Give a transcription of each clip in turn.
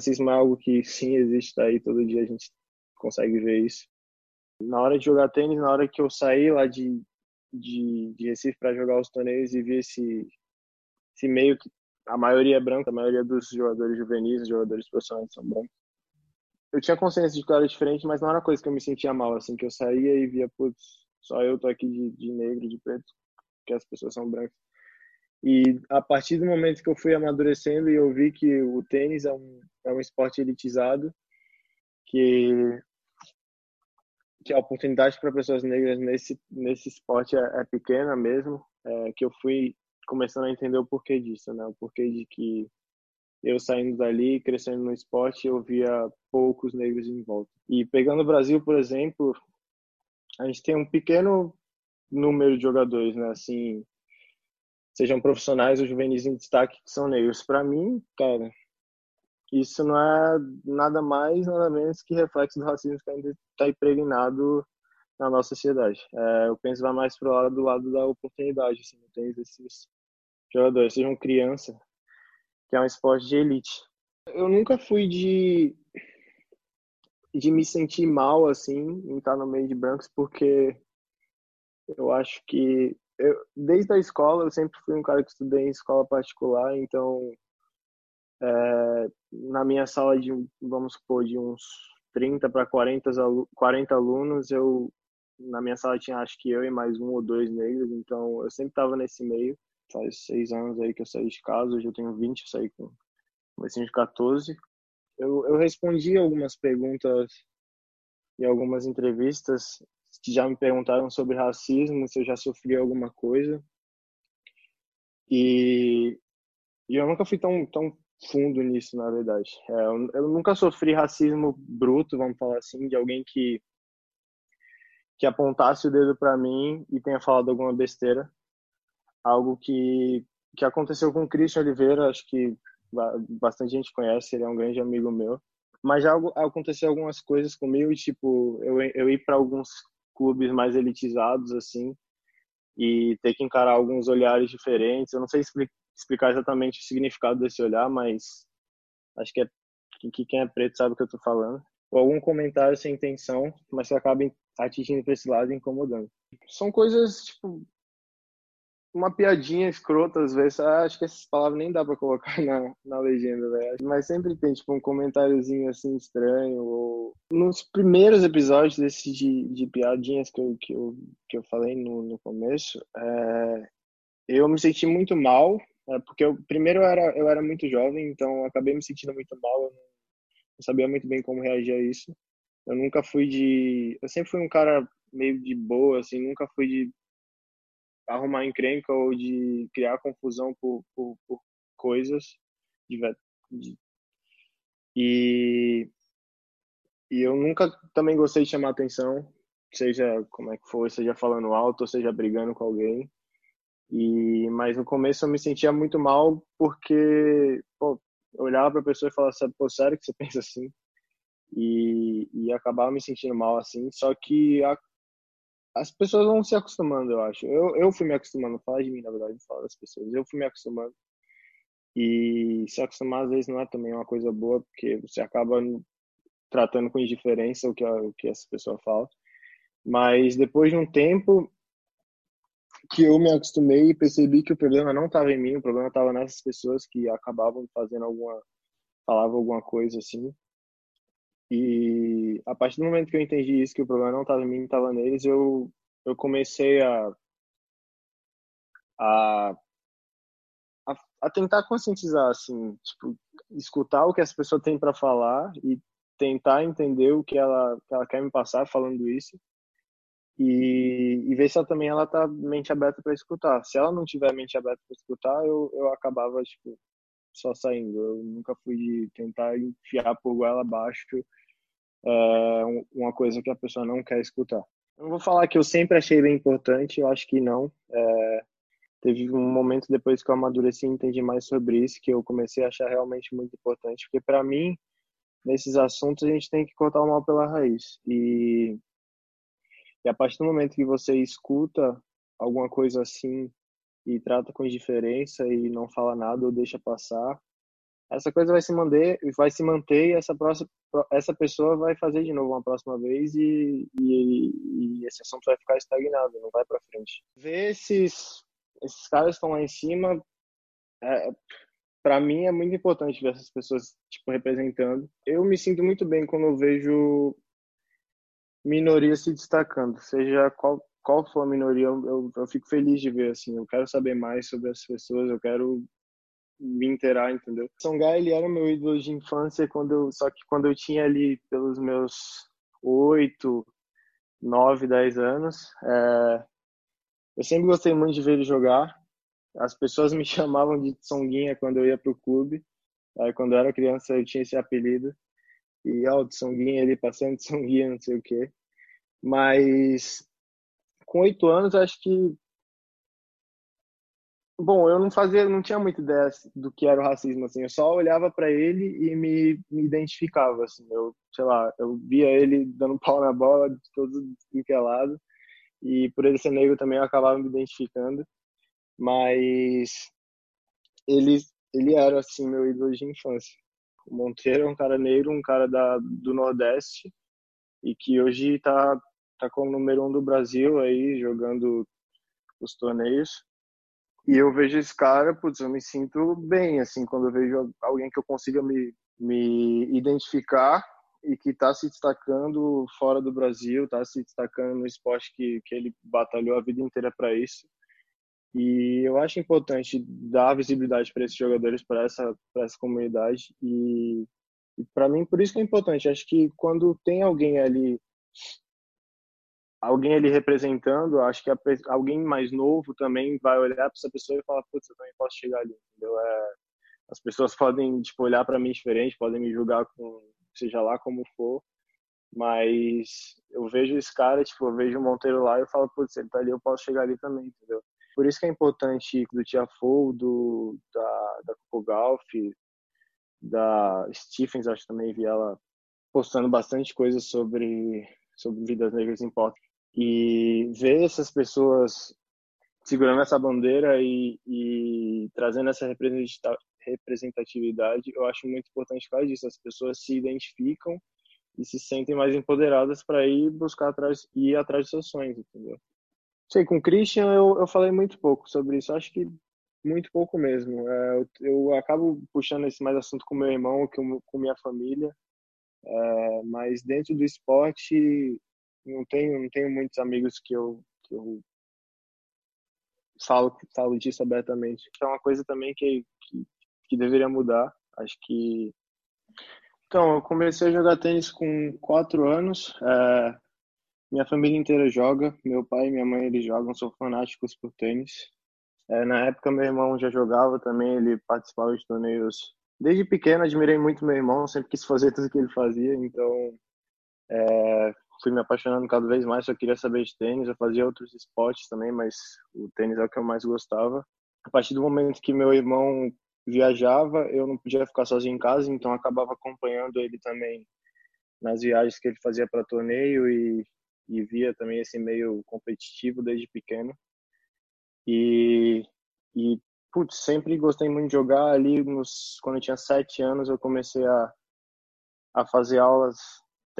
racismo é algo que sim existe tá aí, todo dia a gente consegue ver isso. Na hora de jogar tênis, na hora que eu saí lá de, de, de Recife para jogar os torneios e vi esse, esse meio que a maioria é branca, a maioria dos jogadores juvenis, jogadores profissionais são brancos. Eu tinha consciência de que era diferente, mas não era coisa que eu me sentia mal, assim, que eu saía e via, putz, só eu tô aqui de, de negro, de preto, que as pessoas são brancas. E a partir do momento que eu fui amadurecendo e eu vi que o tênis é um, é um esporte elitizado, que, que a oportunidade para pessoas negras nesse, nesse esporte é, é pequena mesmo, é, que eu fui começando a entender o porquê disso, né? O porquê de que eu saindo dali, crescendo no esporte, eu via poucos negros em volta. E pegando o Brasil, por exemplo, a gente tem um pequeno número de jogadores, né? Assim, sejam profissionais ou juvenis em destaque que são negros. Para mim, cara, isso não é nada mais, nada menos que reflexo do racismo que ainda está impregnado na nossa sociedade. É, eu penso vai mais pro lado do lado da oportunidade, assim, tem esses jogadores, sejam criança, que é um esporte de elite. Eu nunca fui de de me sentir mal assim em estar no meio de brancos porque eu acho que eu, desde a escola, eu sempre fui um cara que estudei em escola particular, então é, na minha sala de, vamos supor, de uns 30 para 40, 40 alunos, eu na minha sala tinha acho que eu e mais um ou dois negros, então eu sempre estava nesse meio. Faz seis anos aí que eu saí de casa, hoje eu tenho 20, eu saí com comecei de 14. Eu, eu respondi algumas perguntas e algumas entrevistas que já me perguntaram sobre racismo, se eu já sofri alguma coisa. E, e eu nunca fui tão, tão fundo nisso, na verdade. É, eu, eu, nunca sofri racismo bruto, vamos falar assim, de alguém que que apontasse o dedo para mim e tenha falado alguma besteira. Algo que que aconteceu com o Christian Oliveira, acho que bastante gente conhece, ele é um grande amigo meu. Mas já aconteceu algumas coisas comigo, tipo, eu, eu ir para alguns clubes mais elitizados, assim, e ter que encarar alguns olhares diferentes. Eu não sei explicar exatamente o significado desse olhar, mas acho que, é, que quem é preto sabe o que eu estou falando. Ou algum comentário sem intenção, mas que acaba atingindo para esse lado e incomodando. São coisas, tipo, uma piadinha escrota às vezes. Ah, acho que essas palavras nem dá pra colocar na, na legenda, velho. Mas sempre tem, tipo, um comentáriozinho assim estranho. Ou... Nos primeiros episódios desse de, de piadinhas que eu, que eu, que eu falei no, no começo, é... eu me senti muito mal. É, porque eu, primeiro eu era, eu era muito jovem, então acabei me sentindo muito mal. Eu não sabia muito bem como reagir a isso. Eu nunca fui de. Eu sempre fui um cara meio de boa, assim, nunca fui de arrumar encrenca ou de criar confusão por, por, por coisas de, de, e e eu nunca também gostei de chamar atenção seja como é que for seja falando alto seja brigando com alguém. E mas no começo eu me sentia muito mal porque pô, eu olhava para a pessoa e falava pô, sério que você pensa assim? E, e acabava me sentindo mal assim. Só que a, as pessoas vão se acostumando, eu acho. Eu, eu fui me acostumando, falar de mim, na verdade, falar das pessoas. Eu fui me acostumando. E se acostumar, às vezes, não é também uma coisa boa, porque você acaba tratando com indiferença o que, a, o que essa pessoa fala. Mas depois de um tempo que eu me acostumei e percebi que o problema não estava em mim, o problema estava nessas pessoas que acabavam fazendo alguma, falavam alguma coisa assim. E a partir do momento que eu entendi isso, que o problema não estava em mim, estava neles, eu, eu comecei a, a, a, a tentar conscientizar, assim, tipo, escutar o que essa pessoa tem para falar e tentar entender o que ela, que ela quer me passar falando isso e, e ver se ela também ela tá mente aberta para escutar. Se ela não tiver mente aberta para escutar, eu, eu acabava tipo só saindo. Eu nunca fui de tentar enfiar por goela abaixo é, uma coisa que a pessoa não quer escutar. Eu não vou falar que eu sempre achei bem importante, eu acho que não. É, teve um momento depois que eu amadureci e entendi mais sobre isso que eu comecei a achar realmente muito importante, porque para mim, nesses assuntos, a gente tem que cortar o mal pela raiz. E, e a partir do momento que você escuta alguma coisa assim e trata com indiferença e não fala nada ou deixa passar, essa coisa vai se manter, vai se manter e essa próxima, essa pessoa vai fazer de novo uma próxima vez e, e, e esse assunto vai ficar estagnado, não vai para frente. Ver esses, esses caras estão lá em cima, é, para mim é muito importante ver essas pessoas tipo representando. Eu me sinto muito bem quando eu vejo minorias se destacando, seja qual qual for a minoria, eu, eu, eu, fico feliz de ver, assim, eu quero saber mais sobre as pessoas, eu quero me inteirar, entendeu? Songai, ele era meu ídolo de infância, quando eu, só que quando eu tinha ali pelos meus oito, nove, dez anos, é, eu sempre gostei muito de ver ele jogar, as pessoas me chamavam de Songuinha quando eu ia pro clube, aí, quando eu era criança eu tinha esse apelido, e ó, de Songuinha, ele passando de Songuinha, não sei o quê, mas com oito anos, acho que. Bom, eu não fazia, não tinha muita ideia do que era o racismo, assim. Eu só olhava para ele e me, me identificava, assim. Eu, sei lá, eu via ele dando pau na bola de todo que é lado. E por ele ser negro também eu acabava me identificando. Mas ele, ele era, assim, meu ídolo de infância. O Monteiro é um cara negro, um cara da, do Nordeste e que hoje está tá como número um do Brasil aí, jogando os torneios. E eu vejo esse cara, putz, eu me sinto bem, assim, quando eu vejo alguém que eu consiga me, me identificar e que está se destacando fora do Brasil, está se destacando no esporte que, que ele batalhou a vida inteira para isso. E eu acho importante dar visibilidade para esses jogadores, para essa, essa comunidade. E, e para mim, por isso que é importante. Acho que quando tem alguém ali alguém ali representando, acho que a, alguém mais novo também vai olhar para essa pessoa e falar, putz, eu também posso chegar ali, entendeu? É, as pessoas podem, tipo, olhar para mim diferente, podem me julgar com, seja lá como for, mas eu vejo esse cara, tipo, eu vejo o Monteiro lá e eu falo, putz, ele tá ali, eu posso chegar ali também, entendeu? Por isso que é importante do Tiafoe, do, da, da Coco Golf, da Stephens, acho que também vi ela postando bastante coisa sobre, sobre vidas negras em pop e ver essas pessoas segurando essa bandeira e, e trazendo essa representatividade, eu acho muito importante por causa disso. As pessoas se identificam e se sentem mais empoderadas para ir buscar atrás, ir atrás dos seus sonhos, entendeu? Sei, com o Christian eu, eu falei muito pouco sobre isso, acho que muito pouco mesmo. É, eu, eu, acabo puxando esse mais assunto com meu irmão, que com minha família, é, mas dentro do esporte não tenho, não tenho muitos amigos que eu, que eu falo, falo disso abertamente. É uma coisa também que, que, que deveria mudar. Acho que. Então, eu comecei a jogar tênis com quatro anos. É... Minha família inteira joga. Meu pai e minha mãe eles jogam, são fanáticos por tênis. É, na época, meu irmão já jogava também, ele participava de torneios. Desde pequeno, admirei muito meu irmão, sempre quis fazer tudo que ele fazia, então é, fui me apaixonando cada vez mais, eu queria saber de tênis, eu fazia outros esportes também, mas o tênis é o que eu mais gostava. A partir do momento que meu irmão viajava, eu não podia ficar sozinho em casa, então acabava acompanhando ele também nas viagens que ele fazia para torneio e, e via também esse meio competitivo desde pequeno. E, e putz, sempre gostei muito de jogar ali nos quando eu tinha sete anos eu comecei a a fazer aulas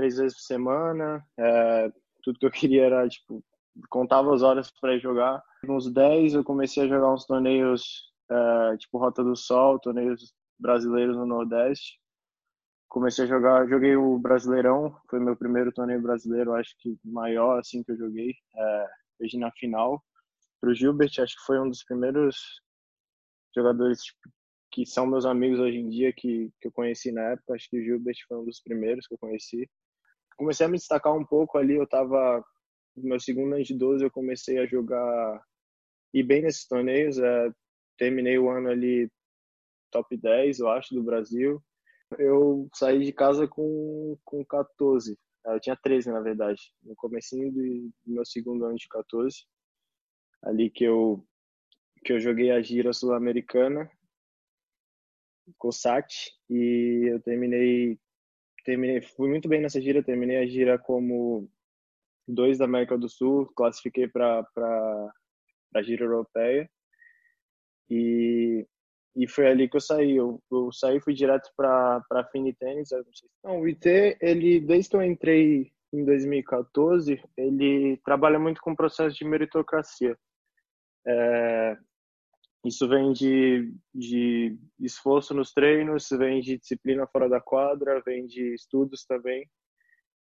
três vezes por semana. É, tudo que eu queria era, tipo, contava as horas para jogar. Uns 10 eu comecei a jogar uns torneios, é, tipo Rota do Sol, torneios brasileiros no Nordeste. Comecei a jogar, joguei o Brasileirão, foi meu primeiro torneio brasileiro, acho que maior assim que eu joguei, é, hoje na final. Pro Gilbert, acho que foi um dos primeiros jogadores tipo, que são meus amigos hoje em dia, que, que eu conheci na época. Acho que o Gilbert foi um dos primeiros que eu conheci comecei a me destacar um pouco ali. Eu estava no meu segundo ano de 12, eu comecei a jogar e bem nesses torneios. É, terminei o ano ali top 10, eu acho, do Brasil. Eu saí de casa com, com 14. Eu tinha 13, na verdade. No comecinho do, do meu segundo ano de 14. Ali que eu, que eu joguei a gira sul-americana, COSAT, e eu terminei terminei, fui muito bem nessa gira, terminei a gira como dois da América do Sul, classifiquei para a gira europeia. E e foi ali que eu saí. Eu, eu saí fui direto para para Fini Tênis. Não, o IT, ele desde que eu entrei em 2014, ele trabalha muito com o processo de meritocracia. É, isso vem de, de esforço nos treinos, vem de disciplina fora da quadra, vem de estudos também.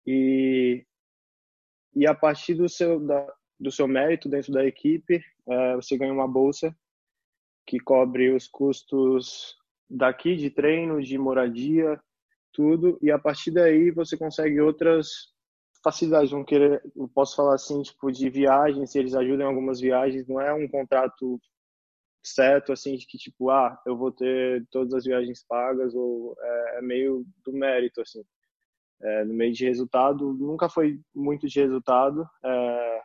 E, e a partir do seu, da, do seu mérito dentro da equipe, é, você ganha uma bolsa que cobre os custos daqui de treino, de moradia, tudo. E a partir daí você consegue outras facilidades. Vão querer, eu posso falar assim, tipo de viagens, se eles ajudam em algumas viagens, não é um contrato certo assim de que tipo ah eu vou ter todas as viagens pagas ou é, é meio do mérito assim. É, no meio de resultado nunca foi muito de resultado é,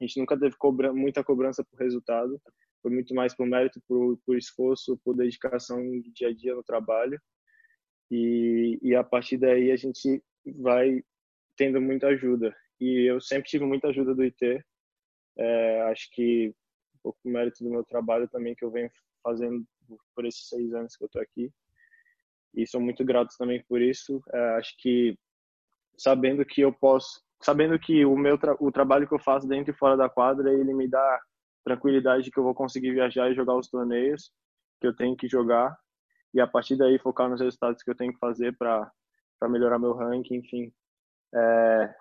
a gente nunca teve cobra muita cobrança por resultado foi muito mais por mérito por, por esforço por dedicação do dia a dia no trabalho. E, e a partir daí a gente vai tendo muita ajuda. E eu sempre tive muita ajuda do IT é, acho que um pouco do mérito do meu trabalho também que eu venho fazendo por esses seis anos que eu estou aqui. E sou muito grato também por isso. É, acho que sabendo que eu posso, sabendo que o meu tra o trabalho que eu faço dentro e fora da quadra, ele me dá tranquilidade de que eu vou conseguir viajar e jogar os torneios que eu tenho que jogar e a partir daí focar nos resultados que eu tenho que fazer para para melhorar meu ranking, enfim. É,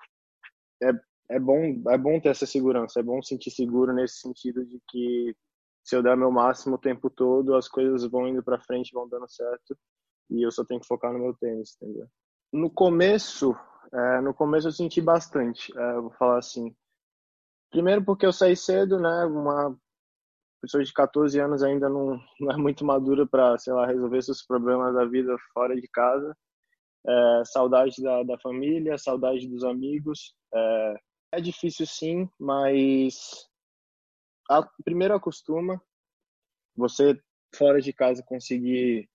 é, é bom é bom ter essa segurança, é bom sentir seguro nesse sentido de que se eu der meu máximo o tempo todo, as coisas vão indo para frente, vão dando certo e eu só tenho que focar no meu tênis, entendeu? No começo, é, no começo eu senti bastante, é, vou falar assim. Primeiro porque eu saí cedo, né? Uma pessoa de 14 anos ainda não, não é muito madura para, sei lá, resolver seus problemas da vida fora de casa. É, saudade da, da família, saudade dos amigos. É, é difícil sim, mas a, primeiro acostuma. Você fora de casa conseguir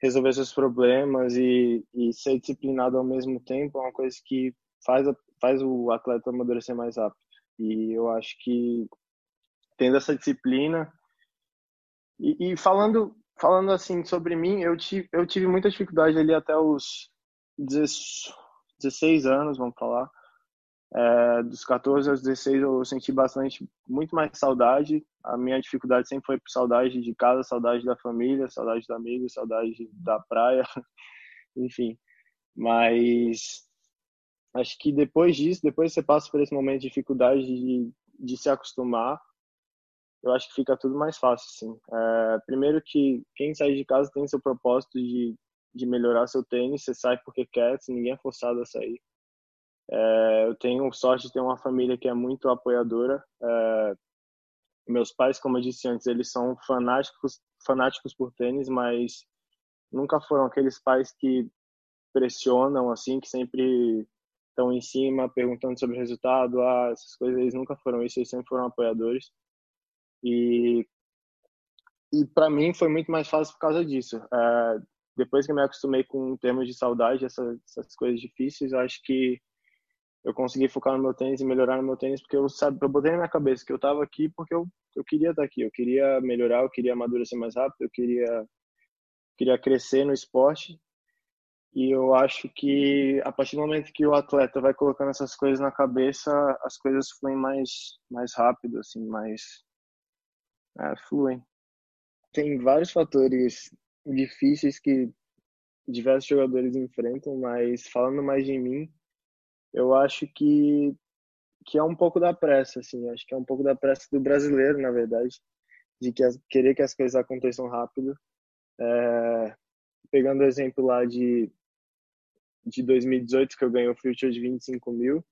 resolver seus problemas e, e ser disciplinado ao mesmo tempo é uma coisa que faz, faz o atleta amadurecer mais rápido. E eu acho que tendo essa disciplina e, e falando falando assim sobre mim, eu tive, eu tive muita dificuldade ali até os 16 anos, vamos falar, é, dos 14 aos 16 eu senti bastante, muito mais saudade. A minha dificuldade sempre foi por saudade de casa, saudade da família, saudade do amigo, saudade da praia, enfim. Mas acho que depois disso, depois você passa por esse momento de dificuldade de, de se acostumar, eu acho que fica tudo mais fácil, sim. É, primeiro que quem sai de casa tem seu propósito de, de melhorar seu tênis, você sai porque quer, se ninguém é forçado a sair. É, eu tenho sorte de ter uma família que é muito apoiadora. É, meus pais, como eu disse antes, eles são fanáticos, fanáticos por tênis, mas nunca foram aqueles pais que pressionam, assim, que sempre estão em cima, perguntando sobre o resultado, ah, essas coisas, eles nunca foram isso, eles sempre foram apoiadores. E, e para mim foi muito mais fácil por causa disso. É, depois que eu me acostumei com termos de saudade, essas, essas coisas difíceis, acho que eu consegui focar no meu tênis e melhorar no meu tênis porque eu sabe eu botei na minha cabeça que eu estava aqui porque eu eu queria estar aqui. Eu queria melhorar eu queria amadurecer mais rápido eu queria queria crescer no esporte. E eu acho que a partir do momento que o atleta vai colocando essas coisas na cabeça as coisas fluem mais mais rápido assim mais é, fluem. Tem vários fatores difíceis que diversos jogadores enfrentam mas falando mais de mim eu acho que que é um pouco da pressa, assim, acho que é um pouco da pressa do brasileiro, na verdade, de que as, querer que as coisas aconteçam rápido. É, pegando o exemplo lá de de 2018 que eu ganhei o Future de 25 mil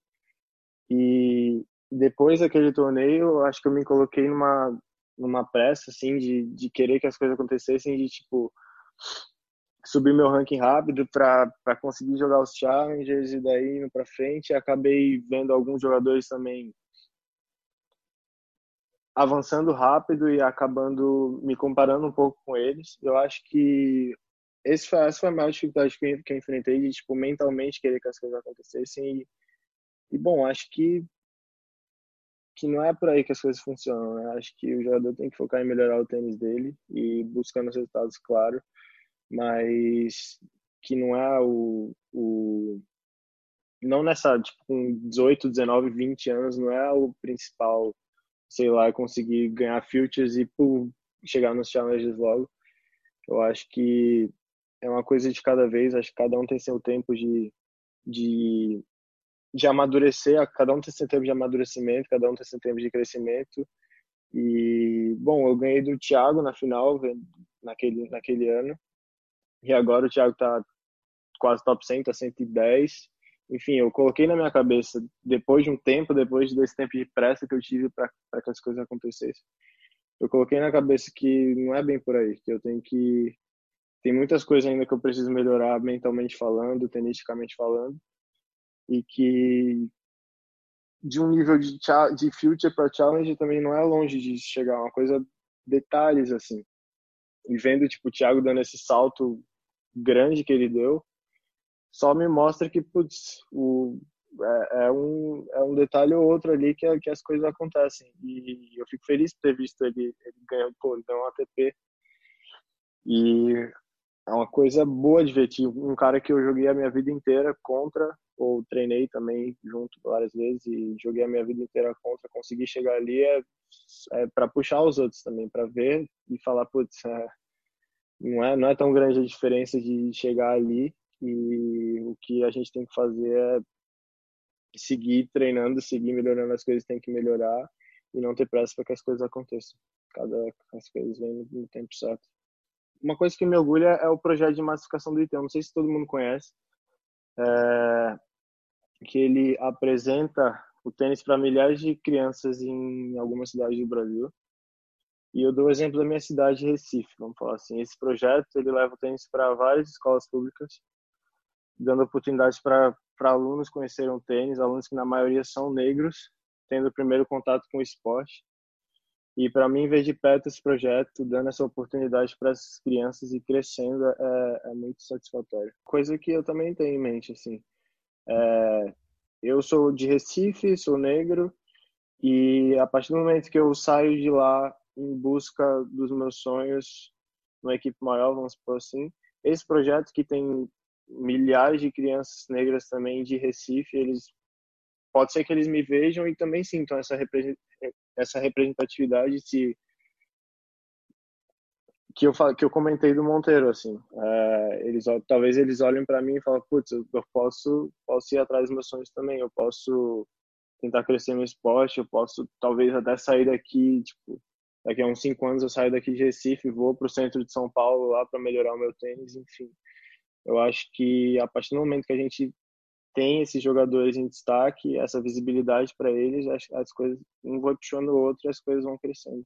e depois daquele torneio, acho que eu me coloquei numa numa pressa assim de, de querer que as coisas acontecessem, de tipo subir meu ranking rápido para conseguir jogar os challengers e daí indo para frente. Acabei vendo alguns jogadores também avançando rápido e acabando me comparando um pouco com eles. Eu acho que esse foi, essa foi a maior dificuldade que eu, que eu enfrentei de tipo mentalmente querer que as coisas acontecessem e, e bom, acho que que não é por aí que as coisas funcionam, né? Acho que o jogador tem que focar em melhorar o tênis dele e buscando os resultados, claro, mas que não é o, o não nessa, tipo, com 18, 19, 20 anos, não é o principal, sei lá, conseguir ganhar futures e pum, chegar nos challenges logo. Eu acho que é uma coisa de cada vez, acho que cada um tem seu tempo de, de, de amadurecer, cada um tem seu tempo de amadurecimento, cada um tem seu tempo de crescimento. E, bom, eu ganhei do Thiago na final, naquele, naquele ano, e agora o Thiago tá quase top 100, tá 110 enfim, eu coloquei na minha cabeça, depois de um tempo, depois desse tempo de pressa que eu tive para que as coisas acontecessem, eu coloquei na cabeça que não é bem por aí, que eu tenho que. Tem muitas coisas ainda que eu preciso melhorar mentalmente falando, tenisticamente falando, e que de um nível de, de future para challenge também não é longe de chegar, uma coisa, detalhes assim. E vendo, tipo, o Thiago dando esse salto grande que ele deu, só me mostra que, putz, o, é, é, um, é um detalhe ou outro ali que, que as coisas acontecem. E eu fico feliz por ter visto ele, ele ganhando, pô, ele um ATP. E é uma coisa boa de ver, um cara que eu joguei a minha vida inteira contra, ou treinei também junto várias vezes e joguei a minha vida inteira contra, conseguir chegar ali é, é para puxar os outros também, para ver e falar, putz, é, não, é, não é tão grande a diferença de chegar ali e o que a gente tem que fazer é seguir treinando, seguir melhorando as coisas, tem que melhorar e não ter pressa para que as coisas aconteçam. Cada as coisas vêm no tempo certo. Uma coisa que me orgulha é o projeto de massificação do ITEM. Não sei se todo mundo conhece, é, que ele apresenta o tênis para milhares de crianças em algumas cidades do Brasil. E eu dou o exemplo da minha cidade, Recife, vamos falar assim. Esse projeto ele leva o tênis para várias escolas públicas dando oportunidades para alunos conhecerem o tênis, alunos que na maioria são negros, tendo o primeiro contato com o esporte. E para mim, ver de perto esse projeto, dando essa oportunidade para essas crianças e crescendo, é, é, muito satisfatório. Coisa que eu também tenho em mente, assim. É, eu sou de Recife, sou negro, e a partir do momento que eu saio de lá em busca dos meus sonhos, numa equipe maior, vamos supor assim, esse projeto que tem milhares de crianças negras também de Recife, eles pode ser que eles me vejam e também sintam essa essa representatividade se que eu que eu comentei do Monteiro assim. É, eles talvez eles olhem para mim e falem putz eu posso posso ir atrás dos meus sonhos também eu posso tentar crescer no esporte eu posso talvez até sair daqui tipo daqui a uns cinco anos eu saio daqui de Recife vou para o centro de São Paulo lá para melhorar o meu tênis enfim eu acho que a partir do momento que a gente tem esses jogadores em destaque, essa visibilidade para eles, as, as coisas um vai puxando o outro e as coisas vão crescendo.